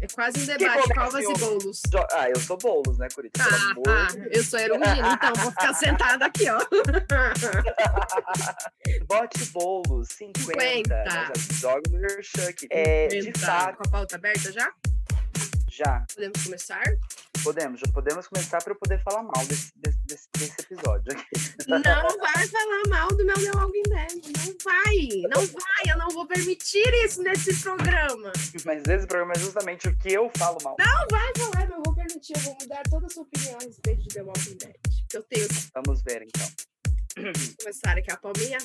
É quase um debate, calvas e bolos. Ah, eu sou bolos, né, Curitiba? Ah, ah, eu sou Erundina, então vou ficar sentada aqui, ó. Bote bolos, 50. 50. Já joga no merchan aqui. É, de fato. Com a pauta aberta já? Já. Podemos começar? Podemos, já podemos começar para eu poder falar mal desse, desse, desse, episódio. Não vai falar mal do meu The Walking Dead. Não vai, não vai. Eu não vou permitir isso nesse programa. Mas esse programa é justamente o que eu falo mal. Não vai falar, não vou permitir. Eu vou mudar toda a sua opinião a respeito de The Walking Dead. Eu tenho. Vamos ver então. Vamos começar aqui a palminha.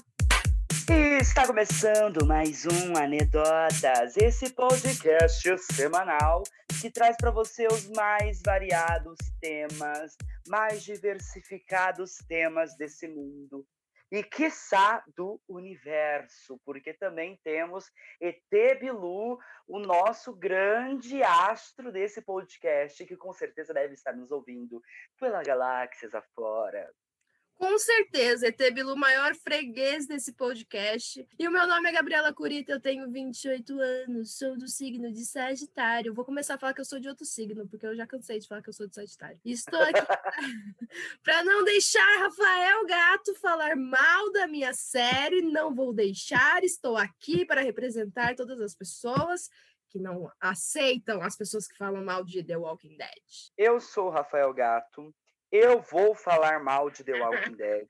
Está começando mais um Anedotas, esse podcast semanal que traz para você os mais variados temas, mais diversificados temas desse mundo e quiçá do universo, porque também temos ET Bilu, o nosso grande astro desse podcast, que com certeza deve estar nos ouvindo pela galáxias afora. Com certeza, ET Bilu, maior freguês desse podcast. E o meu nome é Gabriela Curita, eu tenho 28 anos, sou do signo de Sagitário. Vou começar a falar que eu sou de outro signo, porque eu já cansei de falar que eu sou de Sagitário. E estou aqui para não deixar Rafael Gato falar mal da minha série, não vou deixar. Estou aqui para representar todas as pessoas que não aceitam as pessoas que falam mal de The Walking Dead. Eu sou Rafael Gato, eu vou falar mal de The Walking Dead,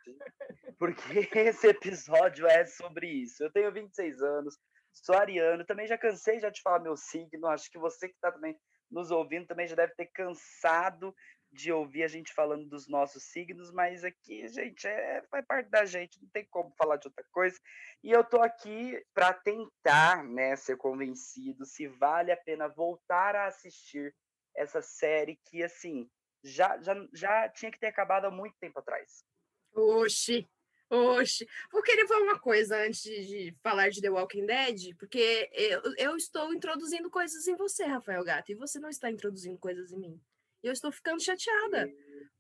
porque esse episódio é sobre isso. Eu tenho 26 anos, sou ariano, também já cansei já de falar meu signo, acho que você que está também nos ouvindo também já deve ter cansado de ouvir a gente falando dos nossos signos, mas aqui, gente, é, faz parte da gente, não tem como falar de outra coisa. E eu tô aqui para tentar, né, ser convencido se vale a pena voltar a assistir essa série que, assim, já, já, já tinha que ter acabado há muito tempo atrás. Oxi, oxi. Vou querer falar uma coisa antes de falar de The Walking Dead, porque eu, eu estou introduzindo coisas em você, Rafael Gato, e você não está introduzindo coisas em mim. Eu estou ficando chateada.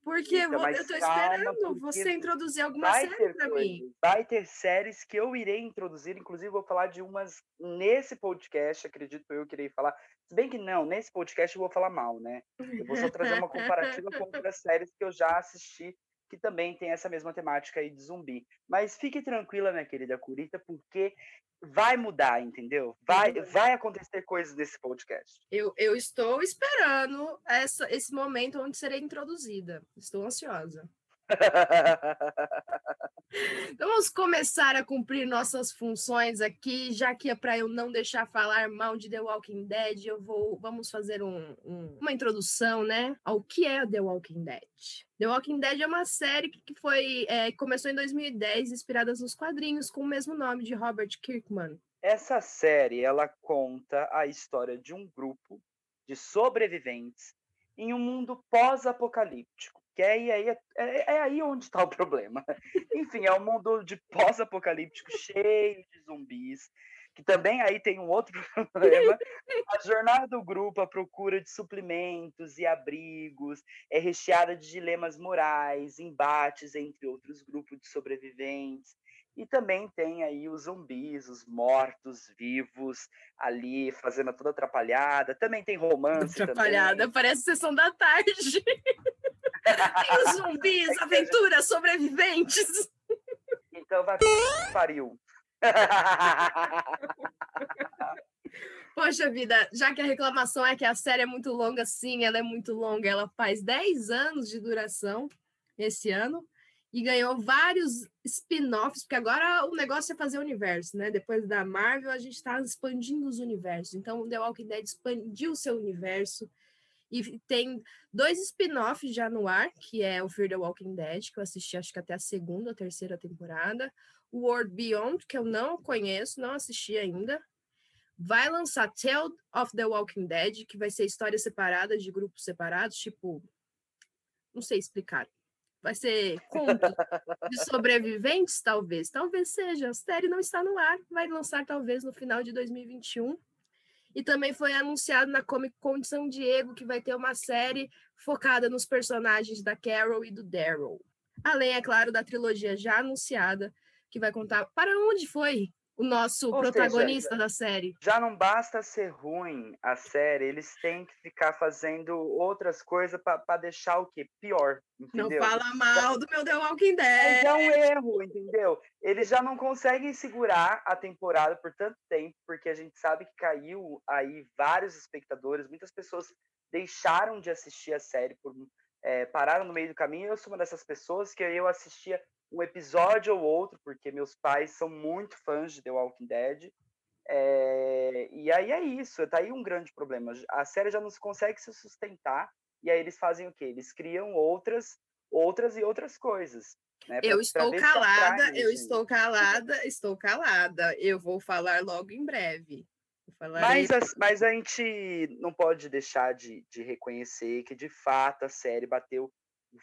Porque eu estou esperando você introduzir alguma série para mim. Vai ter séries que eu irei introduzir, inclusive vou falar de umas nesse podcast, acredito eu que irei falar. Se bem que não, nesse podcast eu vou falar mal, né? Eu vou só trazer uma comparativa com outras séries que eu já assisti que também tem essa mesma temática aí de zumbi. Mas fique tranquila, minha querida Curita, porque vai mudar, entendeu? Vai, vai acontecer coisas nesse podcast. Eu, eu estou esperando essa, esse momento onde serei introduzida. Estou ansiosa. Então, vamos começar a cumprir nossas funções aqui, já que é para eu não deixar falar mal de The Walking Dead, eu vou vamos fazer um, um, uma introdução, né, ao que é The Walking Dead. The Walking Dead é uma série que foi é, começou em 2010, inspirada nos quadrinhos com o mesmo nome de Robert Kirkman. Essa série ela conta a história de um grupo de sobreviventes em um mundo pós-apocalíptico que é, aí, é, é, é aí onde está o problema. Enfim, é um mundo de pós-apocalíptico cheio de zumbis, que também aí tem um outro problema. A jornada do grupo à procura de suplementos e abrigos é recheada de dilemas morais, embates entre outros grupos de sobreviventes. E também tem aí os zumbis, os mortos vivos ali fazendo toda atrapalhada. Também tem romance. Atrapalhada, também. parece sessão da tarde. Tem os zumbis, aventuras, sobreviventes. Então vai pariu. Poxa vida, já que a reclamação é que a série é muito longa, sim, ela é muito longa. Ela faz 10 anos de duração esse ano e ganhou vários spin-offs, porque agora o negócio é fazer universo, né? Depois da Marvel, a gente está expandindo os universos. Então, The Walking Dead expandiu o seu universo e tem dois spin-offs já no ar, que é o Fear the Walking Dead, que eu assisti acho que até a segunda ou terceira temporada. O World Beyond, que eu não conheço, não assisti ainda. Vai lançar Tale of the Walking Dead, que vai ser histórias separadas de grupos separados, tipo. Não sei explicar. Vai ser conto de sobreviventes, talvez. Talvez seja. A série não está no ar. Vai lançar talvez no final de 2021. E também foi anunciado na Comic Con de São Diego que vai ter uma série focada nos personagens da Carol e do Daryl. Além, é claro, da trilogia já anunciada, que vai contar para onde foi o nosso Ou protagonista seja, da série. Já não basta ser ruim a série, eles têm que ficar fazendo outras coisas para deixar o quê? Pior, entendeu? Não fala mal do meu The Walking Dead. é um erro, entendeu? Eles já não conseguem segurar a temporada por tanto tempo, porque a gente sabe que caiu aí vários espectadores, muitas pessoas deixaram de assistir a série, por, é, pararam no meio do caminho. Eu sou uma dessas pessoas que eu assistia um episódio ou outro, porque meus pais são muito fãs de The Walking Dead. É, e aí é isso, tá aí um grande problema. A série já não consegue se sustentar, e aí eles fazem o quê? Eles criam outras, outras e outras coisas. Né, pra, Eu estou calada, eu gente. estou calada, estou calada. Eu vou falar logo em breve. Mas, as- mas a gente não pode deixar de, de reconhecer que, de fato, a série bateu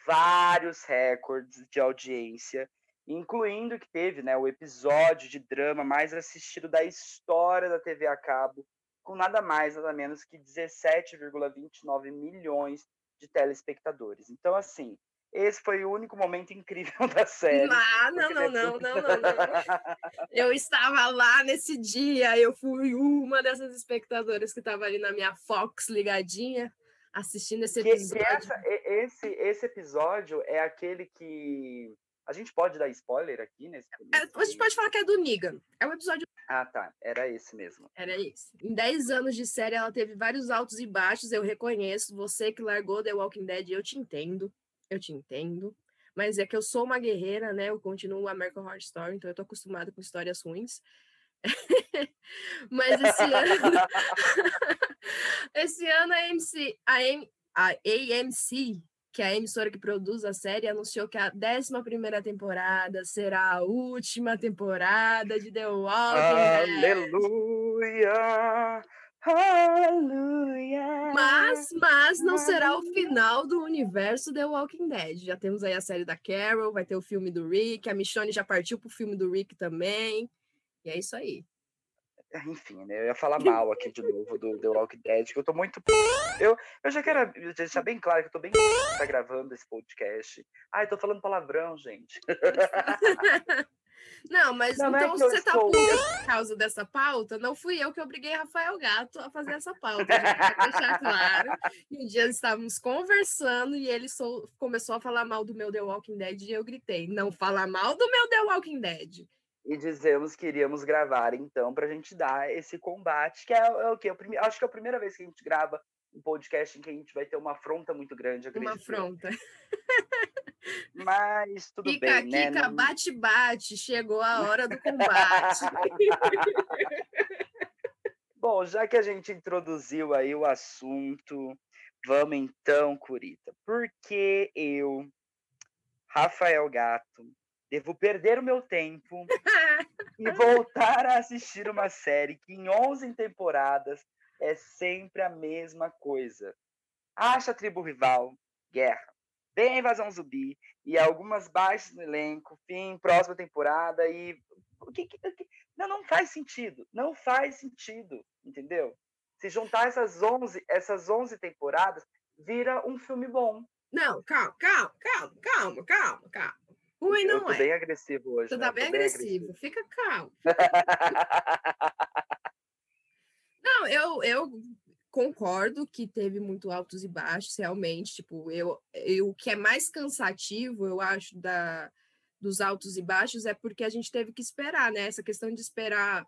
vários recordes de audiência, incluindo que teve né, o episódio de drama mais assistido da história da TV a cabo, com nada mais, nada menos que 17,29 milhões de telespectadores. Então, assim, esse foi o único momento incrível da série. Ah, não, não, não, não, não, não. Eu estava lá nesse dia, eu fui uma dessas espectadoras que estava ali na minha Fox ligadinha, assistindo esse Que, que episódio. essa- esse, esse episódio é aquele que. A gente pode dar spoiler aqui nesse. É, a gente pode falar que é do Negan. É um episódio. Ah, tá. Era esse mesmo. Era isso. Em 10 anos de série, ela teve vários altos e baixos, eu reconheço. Você que largou The Walking Dead, eu te entendo. Eu te entendo. Mas é que eu sou uma guerreira, né? Eu continuo American Horror Story, então eu tô acostumada com histórias ruins. Mas esse ano. esse ano a AMC, a, AM, a AMC, que é a emissora que produz a série, anunciou que a 11 temporada será a última temporada de The Walking Dead. Aleluia! Aleluia! Mas, mas não será o final do universo The Walking Dead. Já temos aí a série da Carol, vai ter o filme do Rick, a Michonne já partiu pro filme do Rick também. E é isso aí. Enfim, né? Eu ia falar mal aqui de novo do The Walking Dead, que eu tô muito. Eu, eu já quero deixar bem claro que eu tô bem tá gravando esse podcast. Ai, tô falando palavrão, gente. Não, mas Não, é então que eu você tá estou- por causa dessa pauta? Não fui eu que obriguei Rafael Gato a fazer essa pauta. Vai deixar claro. que Um dia estávamos conversando e ele sou- começou a falar mal do meu The Walking Dead e eu gritei: não fala mal do meu The Walking Dead. E dizemos que iríamos gravar, então, pra gente dar esse combate, que é, é o prime- Acho que é a primeira vez que a gente grava um podcast em que a gente vai ter uma afronta muito grande, acredito. Uma afronta. Mas tudo Kika, bem, né? Kika, Não- bate, bate. Chegou a hora do combate. Bom, já que a gente introduziu aí o assunto, vamos então, Curita. Por que eu, Rafael Gato, devo perder o meu tempo e voltar a assistir uma série que em 11 temporadas é sempre a mesma coisa? Acha a tribo rival, guerra. Vem a invasão zumbi e algumas baixas no elenco, fim, próxima temporada e. O que, que- que- Não, não faz sentido. Não faz sentido, entendeu? Se juntar essas 11, essas 11 temporadas, vira um filme bom. Não, calma, calma, calma, calma, calma, calma. Eu não tô é. bem agressivo hoje. Você né? tá Eu bem tô agressivo. Fica calmo. Não, eu, eu concordo que teve muito altos e baixos, realmente. Tipo, eu, eu, o que é mais cansativo, eu acho, da, dos altos e baixos é porque a gente teve que esperar, né? Essa questão de esperar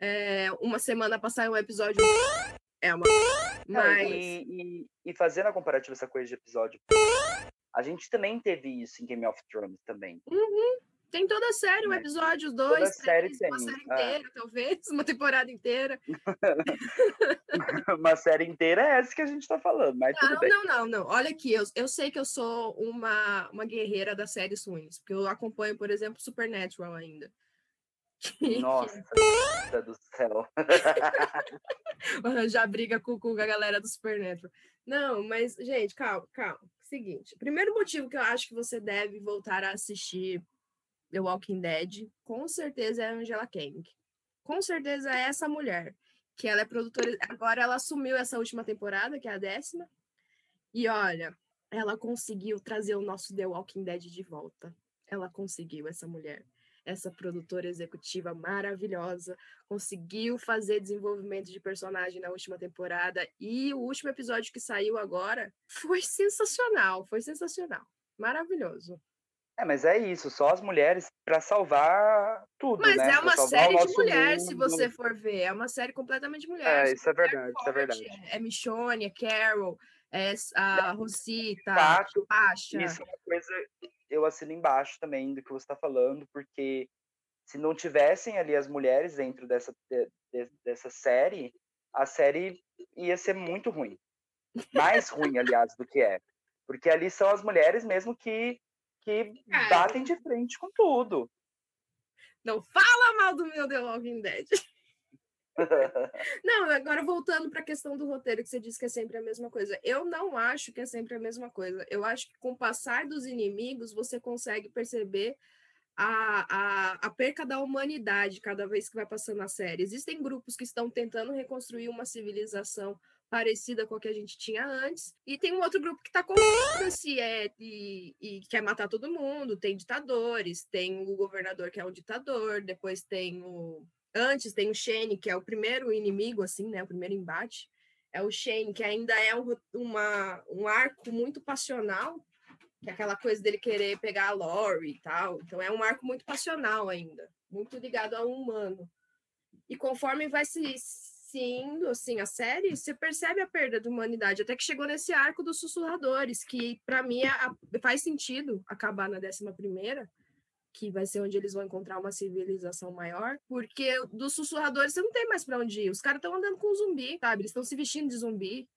é, uma semana passar um episódio é uma. Não, Mas. e, e- e fazendo a comparativa essa coisa de episódio, a gente também teve isso em Game of Thrones também. Tem toda a série, um Né? episódio, Toda dois, série três, uma tem, série ah. inteira, talvez, uma temporada inteira. Uma série inteira é essa que a gente tá falando, mas tudo Não, bem. não, não, não. Olha aqui, eu, eu sei que eu sou uma, uma guerreira das séries ruins, porque eu acompanho, por exemplo, Supernatural ainda. Nossa do céu. já briga com, com a galera do Supernatural. Não, mas, gente, calma, calma. Seguinte, primeiro motivo que eu acho que você deve voltar a assistir The Walking Dead, com certeza é a Angela Kang. Com certeza é essa mulher, que ela é produtora. Agora ela assumiu essa última temporada, que é a décima. E olha, ela conseguiu trazer o nosso The Walking Dead de volta. Ela conseguiu, essa mulher. Essa produtora executiva maravilhosa, conseguiu fazer desenvolvimento de personagem na última temporada e o último episódio que saiu agora foi sensacional, foi sensacional, maravilhoso. É, mas é isso, só as mulheres para salvar tudo, Mas né? é uma série de mulher, mundo. se você for ver, é uma série completamente mulher. É, isso é verdade, isso é verdade. É Michonne, é Carol, é a Rosita, Fato, Pasha. Isso é uma coisa eu assino embaixo também do que você está falando, porque se não tivessem ali as mulheres dentro dessa, de, dessa série, a série ia ser muito ruim. Mais ruim, aliás, do que é. Porque ali são as mulheres mesmo que, que batem de frente com tudo. Não fala mal do meu The Walking Dead. Não, agora voltando para a questão do roteiro, que você disse que é sempre a mesma coisa. Eu não acho que é sempre a mesma coisa. Eu acho que com o passar dos inimigos, você consegue perceber a, a, a perca da humanidade cada vez que vai passando a série. Existem grupos que estão tentando reconstruir uma civilização parecida com a que a gente tinha antes, e tem um outro grupo que está com se é e, e, quer matar todo mundo. Tem ditadores, tem o governador que é um ditador, depois tem o Antes tem o Shane, que é o primeiro inimigo, assim, né? O primeiro embate. É o Shane, que ainda é um, uma, um arco muito passional, que é aquela coisa dele querer pegar a Lori e tal. Então é um arco muito passional ainda, muito ligado ao humano. E conforme vai se, se indo, assim, a série, você percebe a perda da humanidade, até que chegou nesse arco dos sussurradores, que para mim é, faz sentido acabar na décima primeira, que vai ser onde eles vão encontrar uma civilização maior, porque dos sussurradores você não tem mais para onde ir. Os caras estão andando com zumbi, sabe? Eles estão se vestindo de zumbi.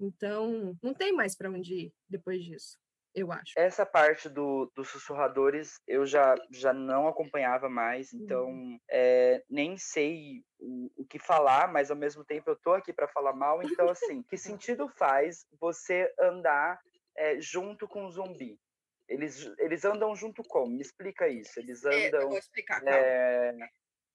Então, não tem mais para onde ir depois disso, eu acho. Essa parte do, dos sussurradores eu já, já não acompanhava mais, então uhum. é, nem sei o, o, que falar, mas ao mesmo tempo eu tô aqui para falar mal. Então, assim, que sentido faz você andar é, junto com o zumbi? Eles, eles andam junto como? Me explica isso. Eles andam. É, eu vou explicar, é,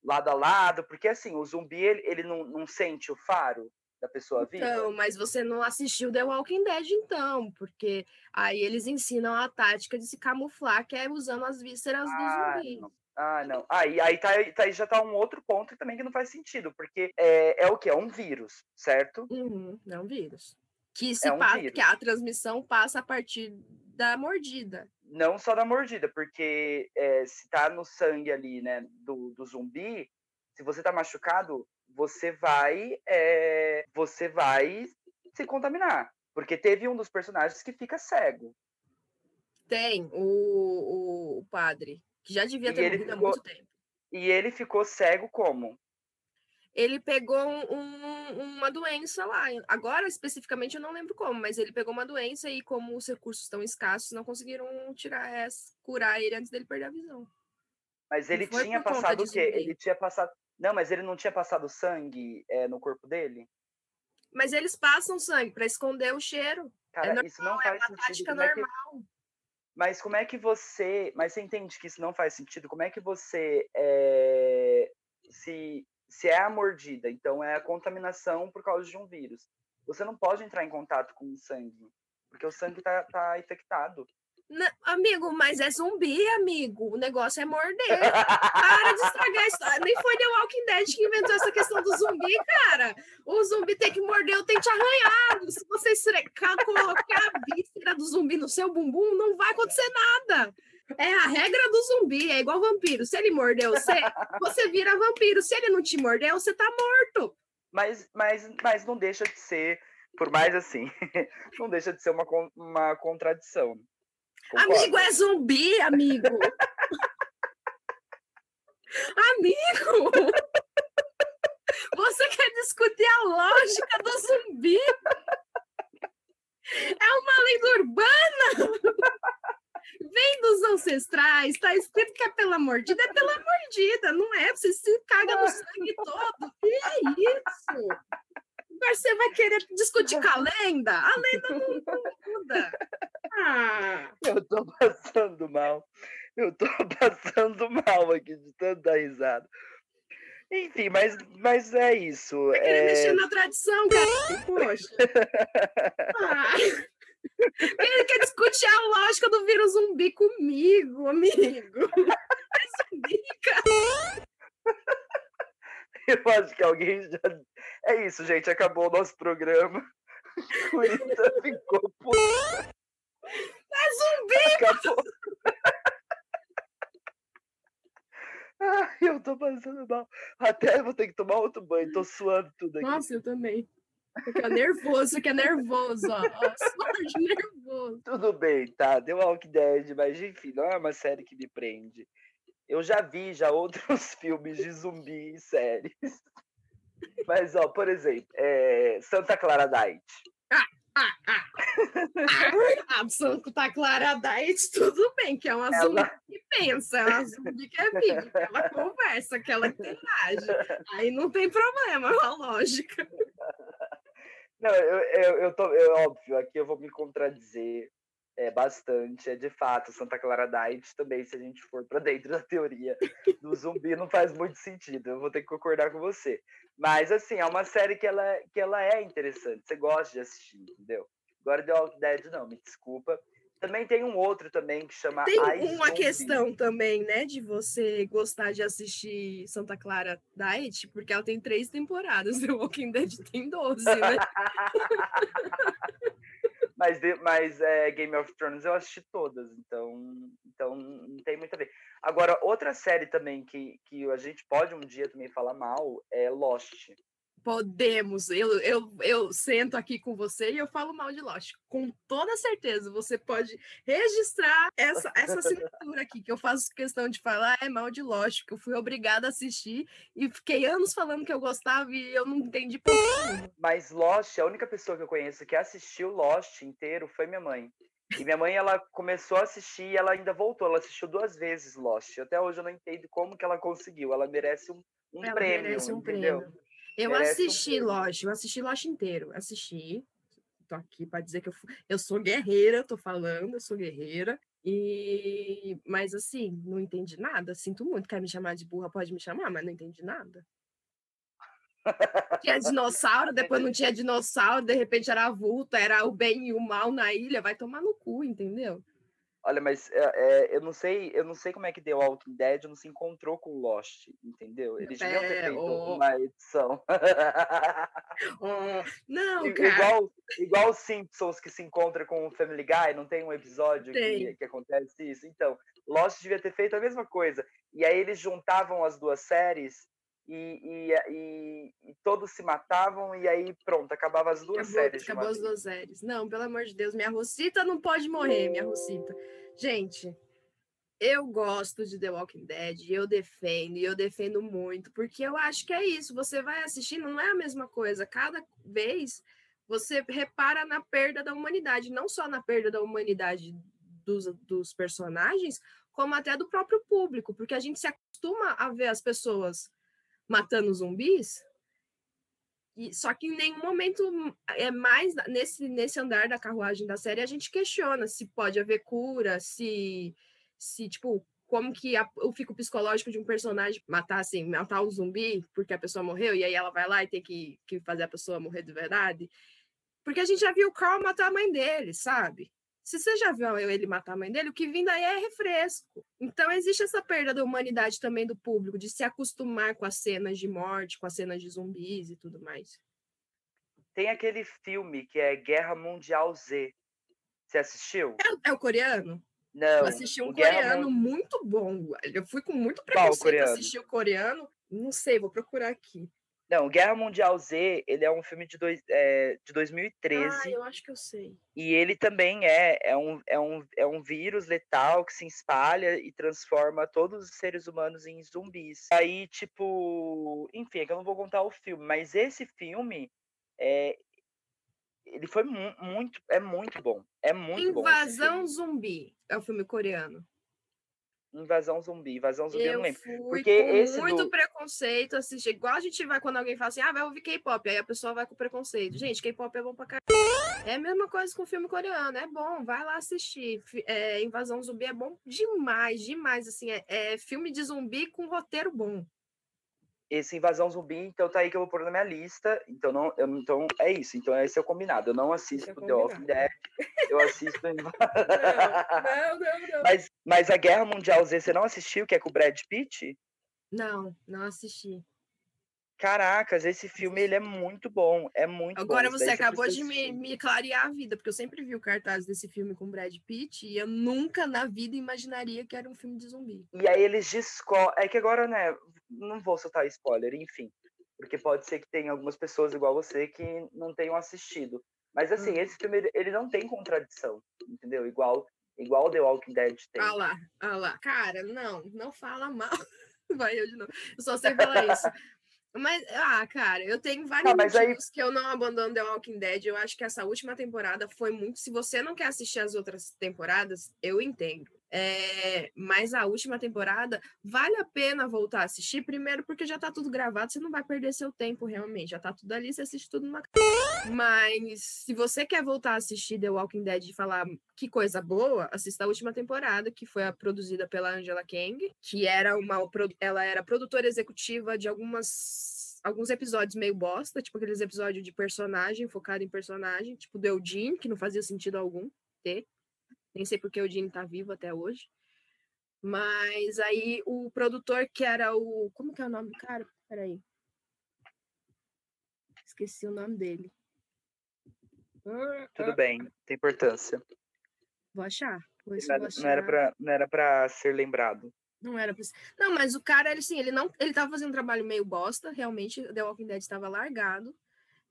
lado a lado, porque assim, o zumbi ele, ele não, não sente o faro da pessoa viva. Então, mas você não assistiu The Walking Dead, então, porque aí eles ensinam a tática de se camuflar, que é usando as vísceras ah, do zumbi. Não. Ah, não. Aí, aí, tá, tá, aí já tá um outro ponto também que não faz sentido, porque é, é o que? É um vírus, certo? Uhum, é um vírus. Que, se é um passa, que a transmissão passa a partir da mordida. Não só da mordida, porque é, se tá no sangue ali, né, do, do zumbi, se você tá machucado, você vai, é, você vai se contaminar. Porque teve um dos personagens que fica cego. Tem, o, o, o padre, que já devia ter morrido há muito tempo. E ele ficou cego como? Ele pegou um, uma doença lá. Agora, especificamente, eu não lembro como, mas ele pegou uma doença e, como os recursos estão escassos, não conseguiram tirar essa, curar ele antes dele perder a visão. Mas ele tinha passado o quê? Ele tinha passado. Não, mas ele não tinha passado sangue é, no corpo dele? Mas eles passam sangue para esconder o cheiro. É Cara, é normal, isso não faz é uma sentido. Como normal. É que... Mas como é que você. Mas você entende que isso não faz sentido? Como é que você é... se se é a mordida, então é a contaminação por causa de um vírus. Você não pode entrar em contato com o sangue, porque o sangue está tá infectado. Amigo, mas é zumbi, amigo. O negócio é morder. Para de estragar a história. Nem foi The Walking Dead que inventou essa questão do zumbi, cara. O zumbi tem que morder o dente arranhado. Se você estrecar, colocar a víscera do zumbi no seu bumbum, não vai acontecer nada. É a regra do zumbi, é igual vampiro. Se ele mordeu você, você vira vampiro. Se ele não te mordeu, você tá morto. Mas, mas, mas não deixa de ser, por mais assim, não deixa de ser uma, uma contradição. Concordo. Amigo, é zumbi, amigo. amigo! Você quer discutir a lógica do zumbi? É uma lenda urbana! Vem dos ancestrais, tá escrito que é pela mordida, é pela mordida, não é? Você se caga no sangue todo. Que é isso? Agora você vai querer discutir com a lenda? A lenda não, Ah. Eu tô passando mal. Eu tô passando mal aqui de tanta risada. Enfim, mas, mas é isso. Vai querer é... mexer na tradição, cara. Poxa. Ah. Ele quer discutir a lógica do vírus zumbi comigo, amigo. É zumbi, cara. Eu acho que alguém já. É isso, gente. Acabou o nosso programa. Curita ficou puta. É zumbi! Acabou. Ai, eu tô passando mal. Até vou ter que tomar outro banho. Tô suando tudo aqui. Nossa, eu também. Fica nervoso, fica nervoso, ó. ó suor de nervoso. Tudo bem, tá? Deu Walking Dead, mas enfim, não é uma série que me prende. Eu já vi já outros filmes de zumbi em séries. Mas, ó, por exemplo, é Santa Clara Night. Ah, ah, ah. A Santa Clara Night, tudo bem, que é uma Ela- zumbi que pensa, é uma zumbi que é viva, que ela conversa, que ela interage. Aí não tem problema, é uma lógica. Não, eu, eu, eu tô, eu, óbvio, aqui eu vou me contradizer é, bastante. É de fato, Santa Clara Night também, se a gente for para dentro da teoria do zumbi, não faz muito sentido. Eu vou ter que concordar com você. Mas, assim, é uma série que ela, que ela é interessante. Você gosta de assistir, entendeu? Agora The Walking Dead, não, me desculpa. Também tem um outro também que chama Tem I uma Zombie. questão também, né, de você gostar de assistir Santa Clara Diet, porque ela tem três temporadas, The Walking Dead tem 12, né? Mas, mas é, Game of Thrones eu assisti todas, então, então não tem muito a ver. Agora, outra série também que, que a gente pode um dia também falar mal é Lost. Podemos, eu, eu, eu sento aqui com você e eu falo mal de Lost. Com toda certeza, você pode registrar essa, essa assinatura aqui, que eu faço questão de falar é mal de Lost, que eu fui obrigada a assistir e fiquei anos falando que eu gostava e eu não entendi por nenhuma. Mas Lost, a única pessoa que eu conheço que assistiu Lost inteiro foi minha mãe. E minha mãe, ela começou a assistir e ela ainda voltou. Ela assistiu duas vezes Lost. Até hoje eu não entendo como que ela conseguiu. Ela merece um, um Ela prêmio, merece um entendeu? prêmio. Eu um assisti prêmio. Lost, eu assisti Lost inteiro, assisti. Tô aqui para dizer que eu, eu sou guerreira, tô falando, eu sou guerreira. E mas assim, não entendi nada, sinto muito. Quer me chamar de burra, pode me chamar, mas não entendi nada. Tinha dinossauro, depois não tinha dinossauro, de repente era vulto, era o bem e o mal na ilha, vai tomar no cu, entendeu? Olha, mas é, é, eu não sei, eu não sei como é que deu Walking Dead não se encontrou com Lost, entendeu? Eles deviam ter feito uma edição. Não, I- cara. igual, igual os Simpsons que se encontra com o Family Guy, não tem um episódio que, Tem. que acontece isso? Então, Lost devia ter feito a mesma coisa. E aí eles juntavam as duas séries e, e, e- todos se matavam e aí pronto, acabava as duas Acabou, séries. acabou as duas séries. Não, pelo amor de Deus, minha Rosita não pode morrer, minha Rosita. Gente, eu gosto de The Walking Dead, e eu defendo, e eu defendo muito, porque eu acho que é isso. Você vai assistindo, não é a mesma coisa. Cada vez você repara na perda da humanidade, não só na perda da humanidade dos, dos personagens, como até do próprio público, porque a gente se acostuma a ver as pessoas matando zumbis e, só que em nenhum momento é mais nesse, nesse andar da carruagem da série a gente questiona se pode haver cura, se, se tipo, como que a, o fico psicológico de um personagem matar assim, matar um zumbi porque a pessoa morreu e aí ela vai lá e tem que, que fazer a pessoa morrer de verdade. Porque a gente já viu o Carl matar a mãe dele, sabe? Se você já viu ele matar a mãe dele, o que vem daí é refresco. Então existe essa perda da humanidade também do público, de se acostumar com as cenas de morte, com as cenas de zumbis e tudo mais. Tem aquele filme que é Guerra Mundial Z. Você assistiu? É, é o coreano? Não. Eu assisti um coreano muito bom. Eu fui com muito preconceito assistir o coreano. Não sei, vou procurar aqui. Não, Guerra Mundial Z, ele é um filme de, dois, é, de 2013. Ah, eu acho que eu sei. E ele também é, é, um, é, um, é um vírus letal que se espalha e transforma todos os seres humanos em zumbis. Aí, tipo, enfim, é que eu não vou contar o filme, mas esse filme é, ele foi mu- muito, é muito bom. É muito bom. esse Invasão. Zumbi é o filme coreano. Invasão zumbi. Invasão zumbi eu, não Eu lembro. fui Porque esse muito do- preconceito assistir. Igual a gente vai quando alguém fala assim, ah, vai ouvir K-pop. Aí a pessoa vai com preconceito. Gente, K-pop é bom pra caralho. É a mesma coisa com filme coreano. É bom, vai lá assistir. É, Invasão Zumbi é bom demais, demais. Assim, é, é filme de zumbi com roteiro bom. Esse Invasão Zumbi, então tá aí que eu vou pôr na minha lista. Então, não, eu, então é isso. Então esse é o combinado. Eu não assisto é The Walking Dead, eu assisto. não, não, não, não. Mas, mas a Guerra Mundial Z, você não assistiu, que é com o Brad Pitt? Não, não assisti. Caracas, esse filme ele é muito bom, é muito Agora bom. você acabou de me, me clarear a vida, porque eu sempre vi o cartaz desse filme com Brad Pitt e eu nunca na vida imaginaria que era um filme de zumbi. E aí eles descobrem. É que agora, né, não vou soltar spoiler, enfim. Porque pode ser que tenha algumas pessoas igual você que não tenham assistido. Mas assim, hum. esse filme ele não tem contradição, entendeu? Igual igual The Walking Dead tem. Ah lá, ah lá. Cara, não, não fala mal. Vai eu de novo. Eu só sei falar isso. Mas, ah, cara, eu tenho vários não, motivos aí... que eu não abandono The Walking Dead. Eu acho que essa última temporada foi muito. Se você não quer assistir as outras temporadas, eu entendo. É, mas a última temporada vale a pena voltar a assistir, primeiro porque já tá tudo gravado, você não vai perder seu tempo realmente, já tá tudo ali, você assiste tudo numa. Mas se você quer voltar a assistir The Walking Dead e falar que coisa boa, assista a última temporada, que foi produzida pela Angela Kang, que era uma. Ela era produtora executiva de algumas alguns episódios meio bosta, tipo aqueles episódios de personagem, focado em personagem, tipo do Eugene, que não fazia sentido algum ter. Nem sei porque o Dini tá vivo até hoje. Mas aí o produtor que era o. Como que é o nome do cara? Peraí. Esqueci o nome dele. Tudo bem, tem importância. Vou achar. Vou não, era, não, era pra, não era pra ser lembrado. Não era pra... Não, mas o cara, ele, assim, ele não. Ele tava fazendo um trabalho meio bosta, realmente. The Walking Dead estava largado.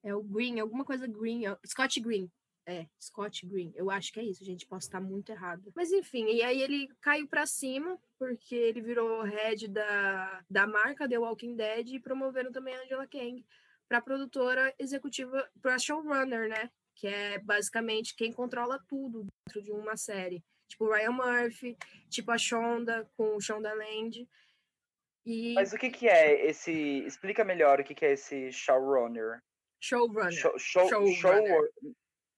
É o Green, alguma coisa Green, Scott Green. É, Scott Green. Eu acho que é isso, gente. Posso estar muito errado. Mas enfim, e aí ele caiu para cima, porque ele virou head da, da marca The Walking Dead e promoveram também a Angela Kang para produtora executiva, para showrunner, né? Que é basicamente quem controla tudo dentro de uma série. Tipo Ryan Murphy, tipo a Shonda com o Shonda Land. E... Mas o que, que é esse. Explica melhor o que, que é esse showrunner. Showrunner. Show, show, showrunner. Show,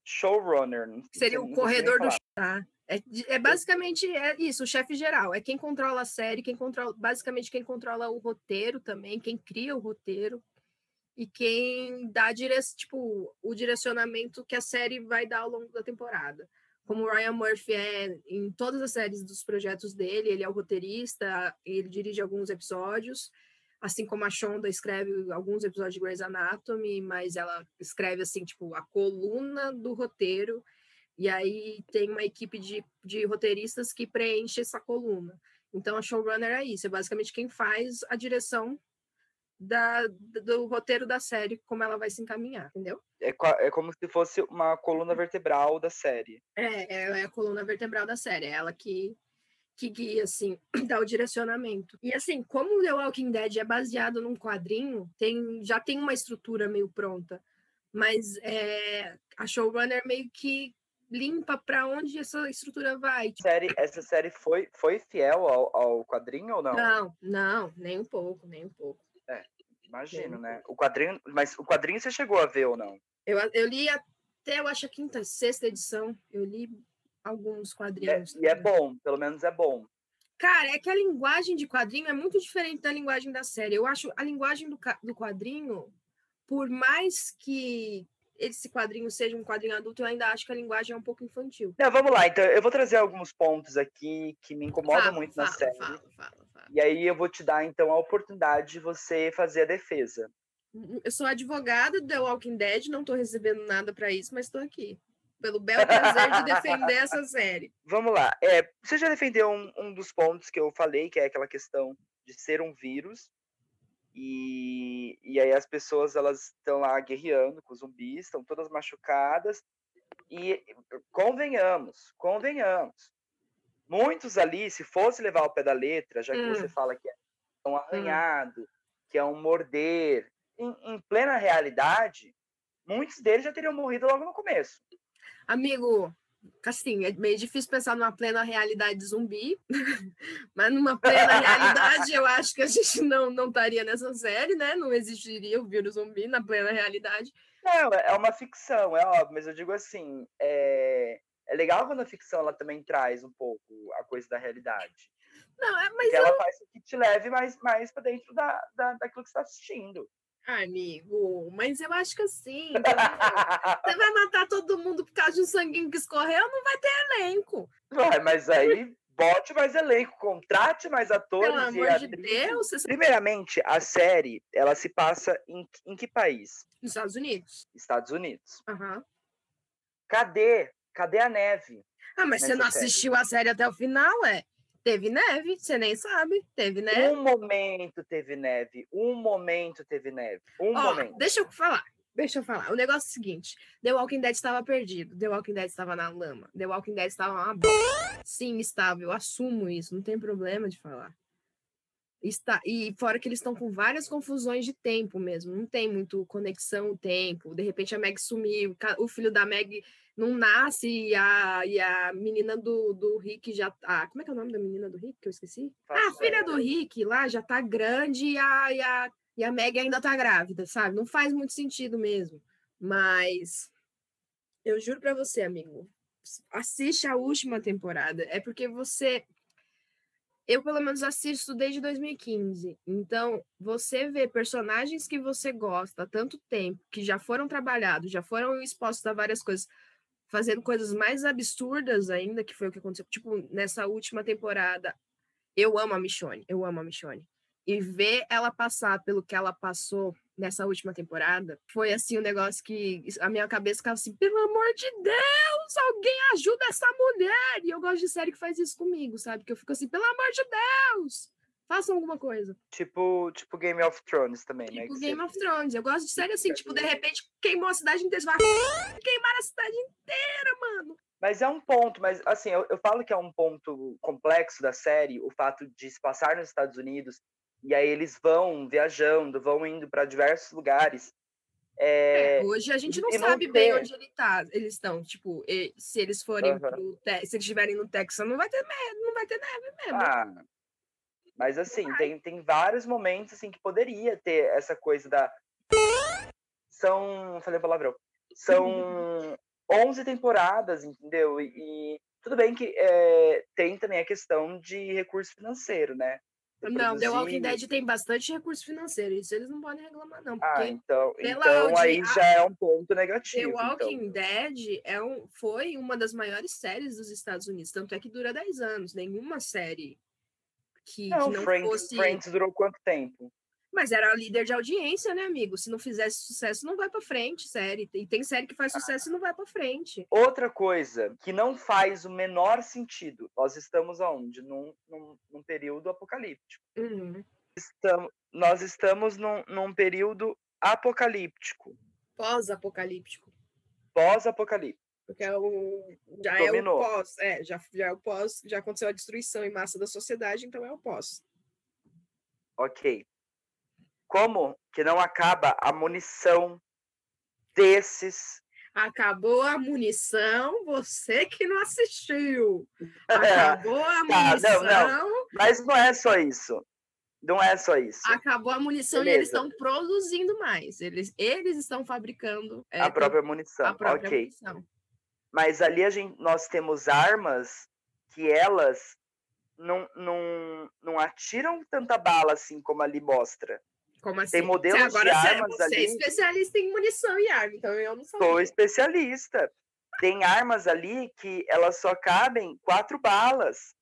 showrunner. Seria o corredor do tá? É, é, basicamente é isso, o chefe geral, é quem controla a série, quem controla, basicamente quem controla o roteiro também, quem cria o roteiro e quem dá dire, tipo, o direcionamento que a série vai dar ao longo da temporada. Como o Ryan Murphy é em todas as séries dos projetos dele, ele é o roteirista, ele dirige alguns episódios, assim como a Shonda escreve alguns episódios de Grey's Anatomy, mas ela escreve assim, tipo, a coluna do roteiro, e aí tem uma equipe de, de roteiristas que preenche essa coluna. Então a showrunner é isso, é basicamente quem faz a direção da, do roteiro da série, como ela vai se encaminhar, entendeu? É, é como se fosse uma coluna vertebral da série. É, é a coluna vertebral da série, é ela que que guia, assim, dá o direcionamento. E assim, como The Walking Dead é baseado num quadrinho, tem, já tem uma estrutura meio pronta, mas é, a showrunner meio que limpa para onde essa estrutura vai. Série, essa série foi, foi fiel ao, ao quadrinho ou não? Não, não, nem um pouco, nem um pouco. É, imagino, né? O quadrinho, mas o quadrinho você chegou a ver ou não? Eu, eu li até, eu acho, a quinta, sexta edição. Eu li alguns quadrinhos. É, e é bom, pelo menos é bom. Cara, é que a linguagem de quadrinho é muito diferente da linguagem da série. Eu acho a linguagem do, do quadrinho, por mais que esse quadrinho seja um quadrinho adulto, eu ainda acho que a linguagem é um pouco infantil. Não, vamos lá, então eu vou trazer alguns pontos aqui que me incomodam fala, muito fala, na série. Fala, e aí eu vou te dar então a oportunidade de você fazer a defesa. Eu sou advogada do The Walking Dead, não estou recebendo nada para isso, mas estou aqui pelo belo prazer de defender essa série. Vamos lá. É, você já defendeu um, um, dos pontos que eu falei, que é aquela questão de ser um vírus. E, e aí as pessoas elas estão lá guerreando com os zumbis, estão todas machucadas. E convenhamos, convenhamos. Muitos ali, se fosse levar ao pé da letra, já que hum. você fala que é um hum. arranhado, hum. que é um morder, em, em plena realidade, muitos deles já teriam morrido logo no começo. Amigo, assim, é meio difícil pensar numa plena realidade zumbi, mas numa plena realidade eu acho que a gente não, não estaria nessa série, né? Não existiria o vírus zumbi na plena realidade. Não, é uma ficção, é óbvio, mas eu digo assim, é, é legal quando a ficção ela também traz um pouco a coisa da realidade. Não, é, mas eu... ela faz com que te leve mais, mais pra dentro da, da, daquilo que você tá assistindo. Amigo, mas eu acho que assim, você vai matar todo mundo por causa de um sanguinho que escorreu, não vai ter elenco. Vai, mas aí bote mais elenco, contrate mais atores Pelo e amor de. Deus, você... Primeiramente, a série, ela se passa em, em que país? nos Estados Unidos. Estados Unidos. Aham. Cadê? Cadê a neve? Ah, mas você não série. assistiu a série até o final, é? Teve neve, você nem sabe. Teve neve. Um momento teve neve. Um momento teve neve. Um Ó, momento. deixa eu falar. Deixa eu falar. O negócio é o seguinte: The Walking Dead estava perdido. The Walking Dead estava na lama. The Walking Dead estava uma bosta. Sim, estava. Eu assumo isso. Não tem problema de falar. Está, e fora que eles estão com várias confusões de tempo mesmo. Não tem muito conexão o tempo. De repente a Meg sumiu. O filho da Meg não nasce e a, e a menina do, do Rick já. Ah, como é que é o nome da menina do Rick que eu esqueci? Ah, a filha do Rick lá já tá grande e a, e a, e a Meg ainda tá grávida, sabe? Não faz muito sentido mesmo. Mas eu juro pra você, amigo, assiste a última temporada. É porque você. Eu, pelo menos, assisto desde 2015. Então, você vê personagens que você gosta há tanto tempo, que já foram trabalhados, já foram expostos a várias coisas, fazendo coisas mais absurdas ainda, que foi o que aconteceu. Tipo, nessa última temporada, eu amo a Michonne, eu amo a Michonne. E ver ela passar pelo que ela passou nessa última temporada, foi assim um negócio que a minha cabeça ficava assim, pelo amor de Deus, alguém ajuda essa mulher! E eu gosto de série que faz isso comigo, sabe? Que eu fico assim, pelo amor de Deus! Façam alguma coisa. Tipo, tipo Game of Thrones também, né? Tipo Game você- of Thrones. Eu gosto de série assim, tipo, de repente queimou a cidade inteira. Você fala, queimaram a cidade inteira, mano. Mas é um ponto, mas assim, eu, eu falo que é um ponto complexo da série, o fato de se passar nos Estados Unidos, e aí eles vão viajando, vão indo para diversos lugares. É, É, hoje a gente não e não sabe bem onde ele tá, eles estão. Tipo, e- se eles forem Aham. pro se eles estiverem no Texas, não vai ter neve, não vai ter neve mesmo. ah, mas assim, tem, tem vários momentos assim que poderia ter essa coisa da. São. Falei palavrão. São 11 temporadas, entendeu? E, e tudo bem que é, tem também a questão de recurso financeiro, né? Você não, The Walking Dead tem bastante recurso financeiro, isso eles não podem reclamar, não. Ah, Porque então, pela então aí audi- já é um ponto The negativo. então. Walking Dead é um, foi uma das maiores séries dos Estados Unidos, tanto é que dura 10 anos. Nenhuma série que Não, que não Friends, fosse. Friends durou quanto tempo? Mas era líder de audiência, né, amigo? Se não fizesse sucesso, não vai pra frente, série. E tem série que faz sucesso e não vai pra frente. Outra coisa que não faz o menor sentido, nós estamos aonde? Num, num, num período apocalíptico. Uhum. Estamos, nós estamos num, num período apocalíptico, Pós-apocalíptico. pós-apocalíptico. Porque é o, já Dominou. é o pós. É, já, já é o pós, já aconteceu a destruição em massa da sociedade, então é o pós. Ok. Como que não acaba a munição desses? Acabou a munição, você que não assistiu. Acabou a Tá, não, munição. não. Mas não é só isso. Não é só isso. Acabou a munição e eles Beleza. estão produzindo mais. Eles, eles estão fabricando é, a própria munição. a própria ok. munição. Mas ali a gente, nós temos armas que elas não, não, não atiram tanta bala assim como ali mostra. Como assim? Tem modelos Você- agora de você, armas você é ali. especialista em munição e arma, então eu não sabia. Sou especialista. Tem armas ali que elas só cabem quatro balas.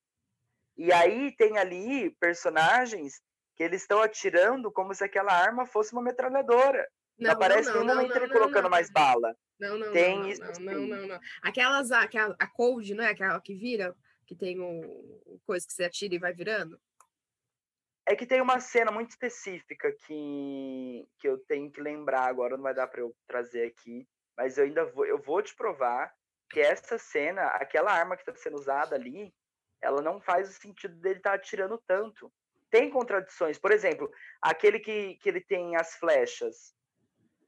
E aí tem ali personagens que eles estão atirando como se aquela arma fosse uma metralhadora. Não, aparece nenhum momento ele colocando não, mais bala. Não, não, Tem não, isso não, não, não, não. Aquelas, aquela, a cold, não é? Aquela que vira, que tem o, o coisa que você atira e vai virando. É que tem uma cena muito específica que, que eu tenho que lembrar agora, não vai dar para eu trazer aqui, mas eu ainda vou, eu vou te provar que essa cena, aquela arma que está sendo usada ali, ela não faz o sentido dele estar atirando tanto. Tem contradições. Por exemplo, aquele que, que ele tem as flechas.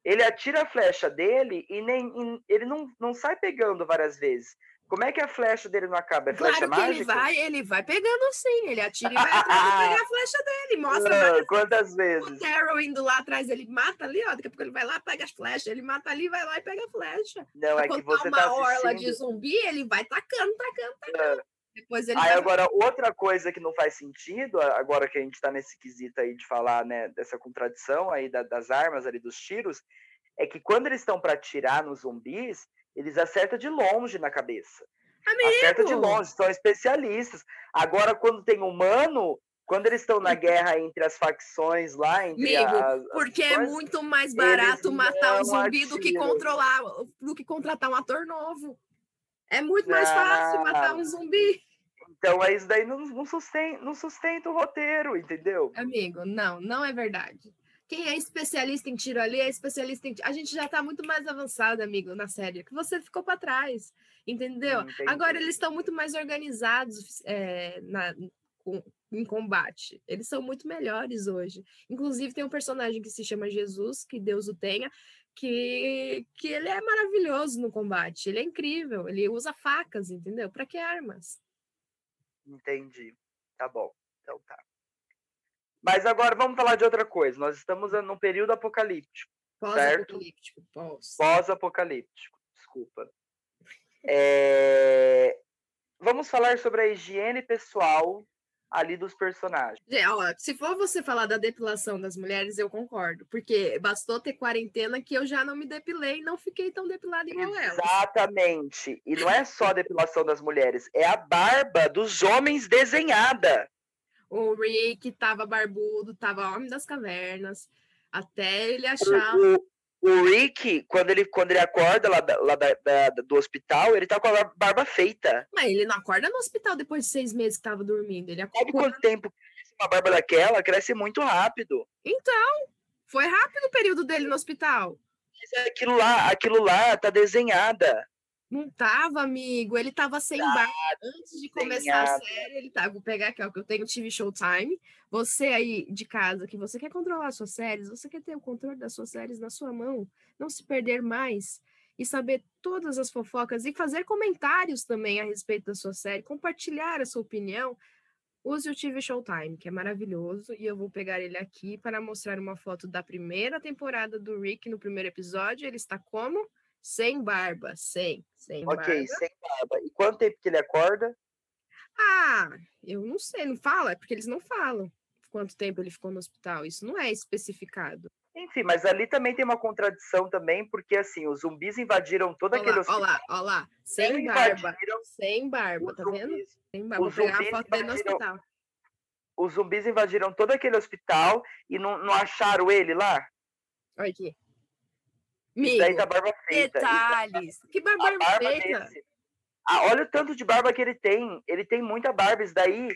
Ele atira a flecha dele e nem e ele não, não sai pegando várias vezes. Como é que a flecha dele não acaba? É flecha claro que ele mágica? vai, ele vai pegando sim, ele atira e vai atrás e pega a flecha dele, mostra Ah, várias quantas O vezes? Daryl indo lá atrás, ele mata ali, ó. Daqui a pouco ele vai lá, pega as flechas. Ele mata ali, vai lá e pega a flecha. Não, é que você tá tá uma orla de assistindo. zumbi, ele vai tacando, tacando, tacando. Depois ele Aí tava- agora, outra coisa que não faz sentido, agora que a gente tá nesse quesito aí de falar, né, dessa contradição aí da- das armas ali, dos tiros, é que quando eles estão para atirar nos zumbis, eles acertam de longe na cabeça. Acerta de Amigo! longe, são especialistas. Agora, quando tem humano, quando eles estão na guerra entre as facções lá, entre Amigo, as, as Porque é muito mais barato matar um zumbi do que controlar, do que contratar um ator novo. É muito mais fácil matar um zumbi. Então, isso daí não, não, sustenta, não sustenta o roteiro, entendeu? Amigo, não, não é verdade. Quem é especialista em tiro ali é especialista em. A gente já tá muito mais avançado, amigo, na série. Que você ficou para trás, entendeu? Entendi. Agora eles estão muito mais organizados é, na, com- em combate. Eles são muito melhores hoje. Inclusive, tem um personagem que se chama Jesus, que Deus o tenha, que, que ele é maravilhoso no combate. Ele é incrível. Ele usa facas, entendeu? Para que armas? Entendi. Tá bom. Então tá. Mas agora vamos falar de outra coisa. Nós estamos num período apocalíptico, Pós-apocalíptico. Pós. pós-apocalíptico. Desculpa. É, Vamos falar sobre a higiene pessoal ali dos personagens. Se for você falar da depilação das mulheres, eu concordo. Porque bastou ter quarentena que eu já não me depilei e não fiquei tão depilada igual elas. Exatamente. E não é só a depilação das mulheres, é a barba dos homens desenhada. O Rick tava barbudo, tava homem das cavernas, até ele achar. O, o Rick, quando ele, quando ele acorda lá, lá da- da- do hospital, ele tá com a bar- barba feita. Mas ele não acorda no hospital depois de seis meses que tava dormindo. Ele Sabe acordou. quanto tempo cresce uma barba daquela? Cresce muito rápido. Então, foi rápido o período dele no hospital. Mas Aquilo lá, aquilo lá tá desenhada. Não tava, amigo. Ele tava sem barba. Antes de começar a série, ele tava. Vou pegar aqui, ó, que eu tenho TV Showtime. Você aí de casa, que você quer controlar suas séries, você quer ter o controle das suas séries na sua mão, não se perder mais e saber todas as fofocas e fazer comentários também a respeito da sua série, compartilhar a sua opinião. Use o TV Showtime, que é maravilhoso, e eu vou pegar ele aqui para mostrar uma foto da primeira temporada do Rick no primeiro episódio. Ele está como? Sem barba, sem, sem Ok, barba. sem barba. E quanto tempo que ele acorda? Ah, eu não sei, não fala, é porque eles não falam quanto tempo ele ficou no hospital. Isso não é especificado. Enfim, mas ali também tem uma contradição também, porque assim, os zumbis invadiram todo Olha aquele hospital. olha lá, olha lá, sem barba, sem barba, tá vendo? Sem barba. Vou os pegar a foto dele no hospital. Os zumbis invadiram todo aquele hospital e não, não acharam ele lá? Olha aqui. Isso daí Amigo, tá barba feita. Isso detalhes. Que barba barba feita. desse. Ah, olha o tanto de barba que ele tem. Ele tem muita barba. Isso daí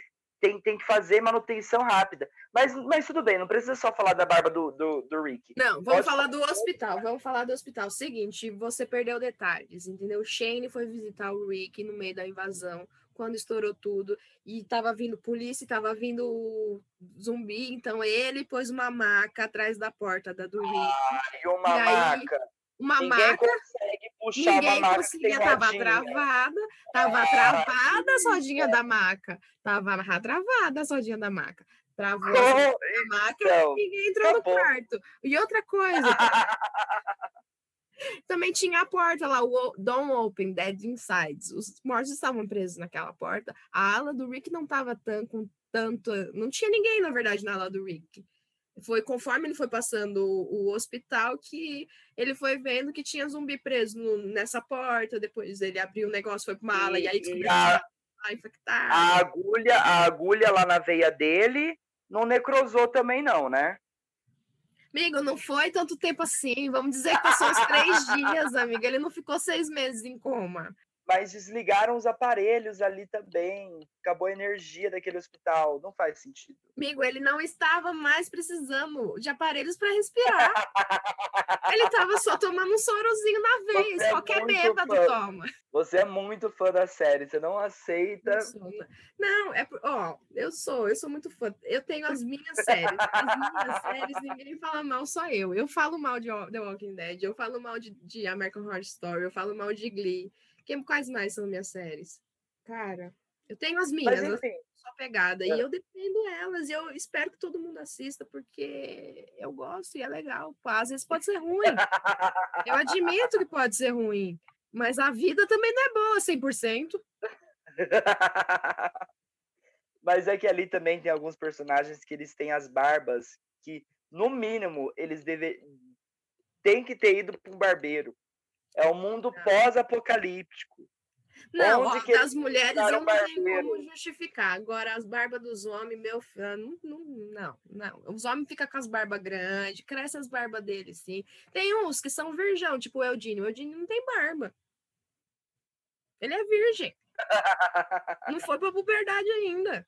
tem, tem que fazer manutenção rápida. Mas, mas tudo bem, não precisa só falar da barba do, do, do Rick. Não, vamos Pode falar do hospital. Vamos falar do hospital. Seguinte, você perdeu detalhes, entendeu? O Shane foi visitar o Rick no meio da invasão, quando estourou tudo, e tava vindo polícia, e tava vindo zumbi, então ele pôs uma maca atrás da porta da do. E uma E aí, maca. Uma Ninguém maca, consegue puxar ninguém maca conseguia, tem tava rodinha. travada, tava Ah. travada a rodinha da maca. Tava travada a rodinha da maca. Travou a Oh, da maca, então, ninguém entrou no tá bom. quarto. E outra coisa, também tinha a porta lá, o Don't Open, Dead Inside. Os mortos estavam presos naquela porta. A ala do Rick não estava tão, com tanto. Não tinha ninguém, na verdade, na ala do Rick. Foi conforme ele foi passando o, o hospital que ele foi vendo que tinha zumbi preso no- nessa porta. Depois ele abriu o negócio, foi para uma ala e aí E descobriu a- que infectado. a agulha, a agulha lá na veia dele não necrosou também, não, né? Amigo, não foi tanto tempo assim. Vamos dizer que passou uns três dias, amiga. Ele não ficou seis meses em coma. Mas desligaram os aparelhos ali também. Acabou a energia daquele hospital. Não faz sentido. Amigo, ele não estava mais precisando de aparelhos para respirar. Ele estava só tomando um sorozinho na vez. Você é Qualquer muito bêbado fã. toma. Você é muito fã da série. Você não aceita. Não, não, é ó, eu sou, eu sou muito fã. Eu tenho as minhas séries. As minhas séries, ninguém fala mal, só eu. Eu falo mal de The Walking Dead, eu falo mal de, de American Horror Story, eu falo mal de Glee. Quem, quais mais são minhas séries? Cara, eu tenho as minhas, Mas eu enfim, sou pegada, É. e eu defendo elas, e eu espero que todo mundo assista, porque eu gosto e é legal. Às vezes pode ser ruim. Eu admito que pode ser ruim, mas a vida também não é boa 100%. Mas é que ali também tem alguns personagens que eles têm as barbas que, no mínimo, eles devem tem que ter ido para um barbeiro. É um mundo Ah. pós-apocalíptico. Não, ó, das mulheres eu não tenho como justificar. Agora, as barbas dos homens, meu filho, não, não, não. Os homens ficam com as barbas grandes, cresce as barbas deles, sim. Tem uns que são virgão, tipo o Eudinho. O Eudinho não tem barba. Ele é virgem. Não foi pra puberdade ainda.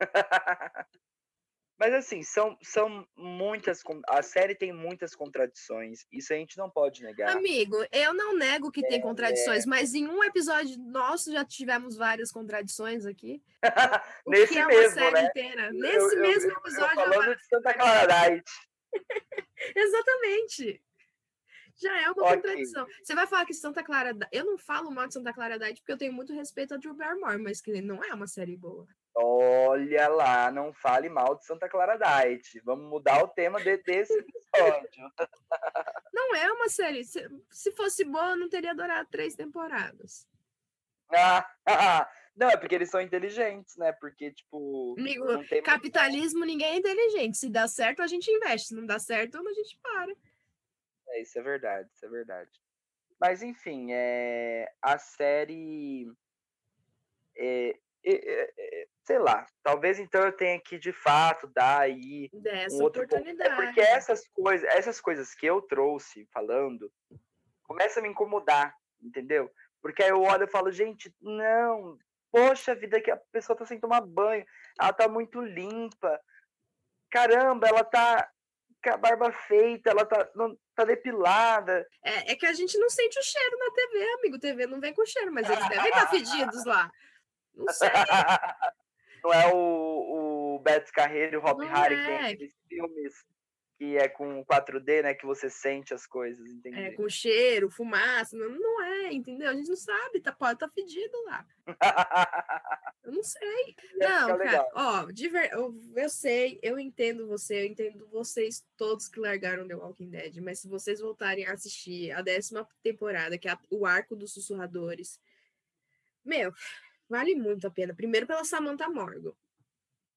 Mas assim, são, são muitas. A série tem muitas contradições. Isso a gente não pode negar. Amigo, eu não nego que É, tem contradições, mas em um episódio nosso já tivemos várias contradições aqui. Nesse é mesmo, né? inteira. Nesse eu- mesmo eu- eu episódio. falando de Santa Clara Diet. Exatamente. Já é uma Ok. contradição. Você vai falar que Santa Clara. Eu não falo mal de Santa Clara Diet porque eu tenho muito respeito a Drew Barrymore, mas que não é uma série boa. Olha lá, não fale mal de Santa Clara Diet. Vamos mudar o tema de- desse episódio. Não é uma série. Se, se fosse boa, não teria durado três temporadas. Ah, não, é porque eles são inteligentes, né? Porque, tipo. Amigo, capitalismo, ninguém é inteligente. Se dá certo, a gente investe. Se não dá certo, a gente para. É, isso é verdade, isso é verdade. Mas, enfim, é, a série. é, é, é, sei lá, talvez então eu tenha que de fato dar aí Dessa um outro ponto. É oportunidade. porque essas coisas, essas coisas que eu trouxe falando, começa a me incomodar, entendeu? Porque aí eu olho e falo, gente, não, poxa vida, que a pessoa tá sem tomar banho, ela tá muito limpa. Caramba, ela tá com a barba feita, ela tá, não, tá depilada. É, é que a gente não sente o cheiro na TV, amigo. TV não vem com cheiro, mas eles devem estar fedidos lá. Não sei. Não é o, o Beto Carreiro e o Não Harry que tem é. aqueles filmes que é com 4D, né? Que você sente as coisas, É, entendeu? com cheiro, fumaça. Não, não é, entendeu? A gente não sabe, tá, pode estar fedido lá. Eu não sei. Ia Não, cara, ó, de ver... eu, eu sei, eu entendo você, eu entendo vocês todos que largaram The Walking Dead, mas se vocês voltarem a assistir a décima temporada, que é o arco dos sussurradores, meu, vale muito a pena. Primeiro pela Samantha Morgan,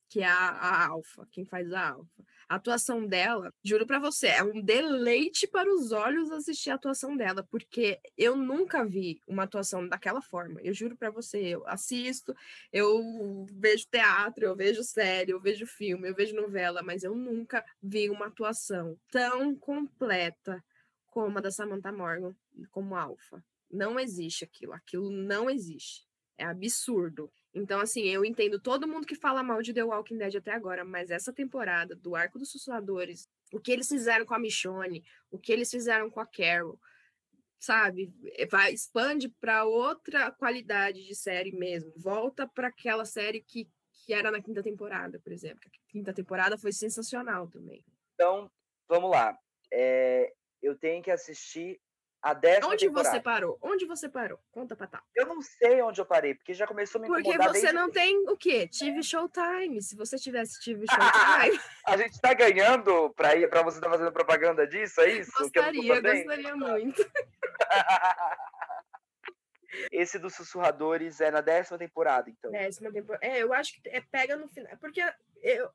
que é a, a Alpha, quem faz a Alpha. A atuação dela, juro pra você, é um deleite para os olhos assistir a atuação dela, porque eu nunca vi uma atuação daquela forma. Eu juro pra você, eu assisto, eu vejo teatro, eu vejo série, eu vejo filme, eu vejo novela, mas eu nunca vi uma atuação tão completa como a da Samantha Morgan, como Alpha. Não existe aquilo, aquilo não existe. É absurdo. Então, assim, eu entendo todo mundo que fala mal de The Walking Dead até agora, mas essa temporada do Arco dos Sussurradores, o que eles fizeram com a Michonne, o que eles fizeram com a Carol, sabe? Eh, Vai, expande para outra qualidade de série mesmo. Volta para aquela série que, que era na quinta temporada, por exemplo. A quinta temporada foi sensacional também. Então, vamos lá. É, eu tenho que assistir a décima Onde temporada. você parou? Onde você parou? Conta pra tá. Eu não sei onde eu parei, porque já começou a me Porque você não tem o quê? TV Showtime. Se você tivesse TV Showtime, A gente tá ganhando pra, ir, pra você estar fazendo propaganda disso, é isso? Gostaria, gostaria muito. Esse dos sussurradores é na décima temporada, então. Décima temporada. É, eu acho que é, pega no final. Porque eu,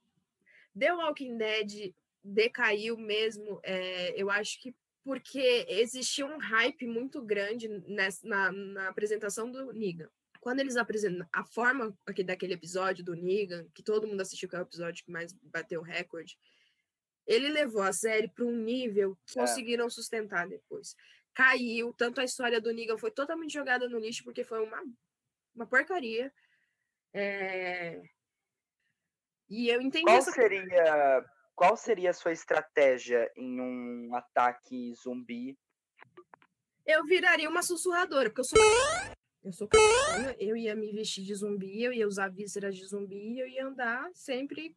The Walking Dead decaiu mesmo, é, eu acho que porque existia um hype muito grande nessa, na, na apresentação do Negan. Quando eles apresentam a forma aqui daquele episódio do Negan, que todo mundo assistiu, que é o episódio que mais bateu recorde, ele levou a série para um nível que É. conseguiram sustentar depois. Caiu, tanto a história do Negan foi totalmente jogada no lixo, porque foi uma, uma porcaria. É, E eu entendi Qual essa seria, qual seria a sua estratégia em um ataque zumbi? eu viraria uma sussurradora, porque eu sou. Eu sou eu ia me vestir de zumbi, eu ia usar vísceras de zumbi, eu ia andar sempre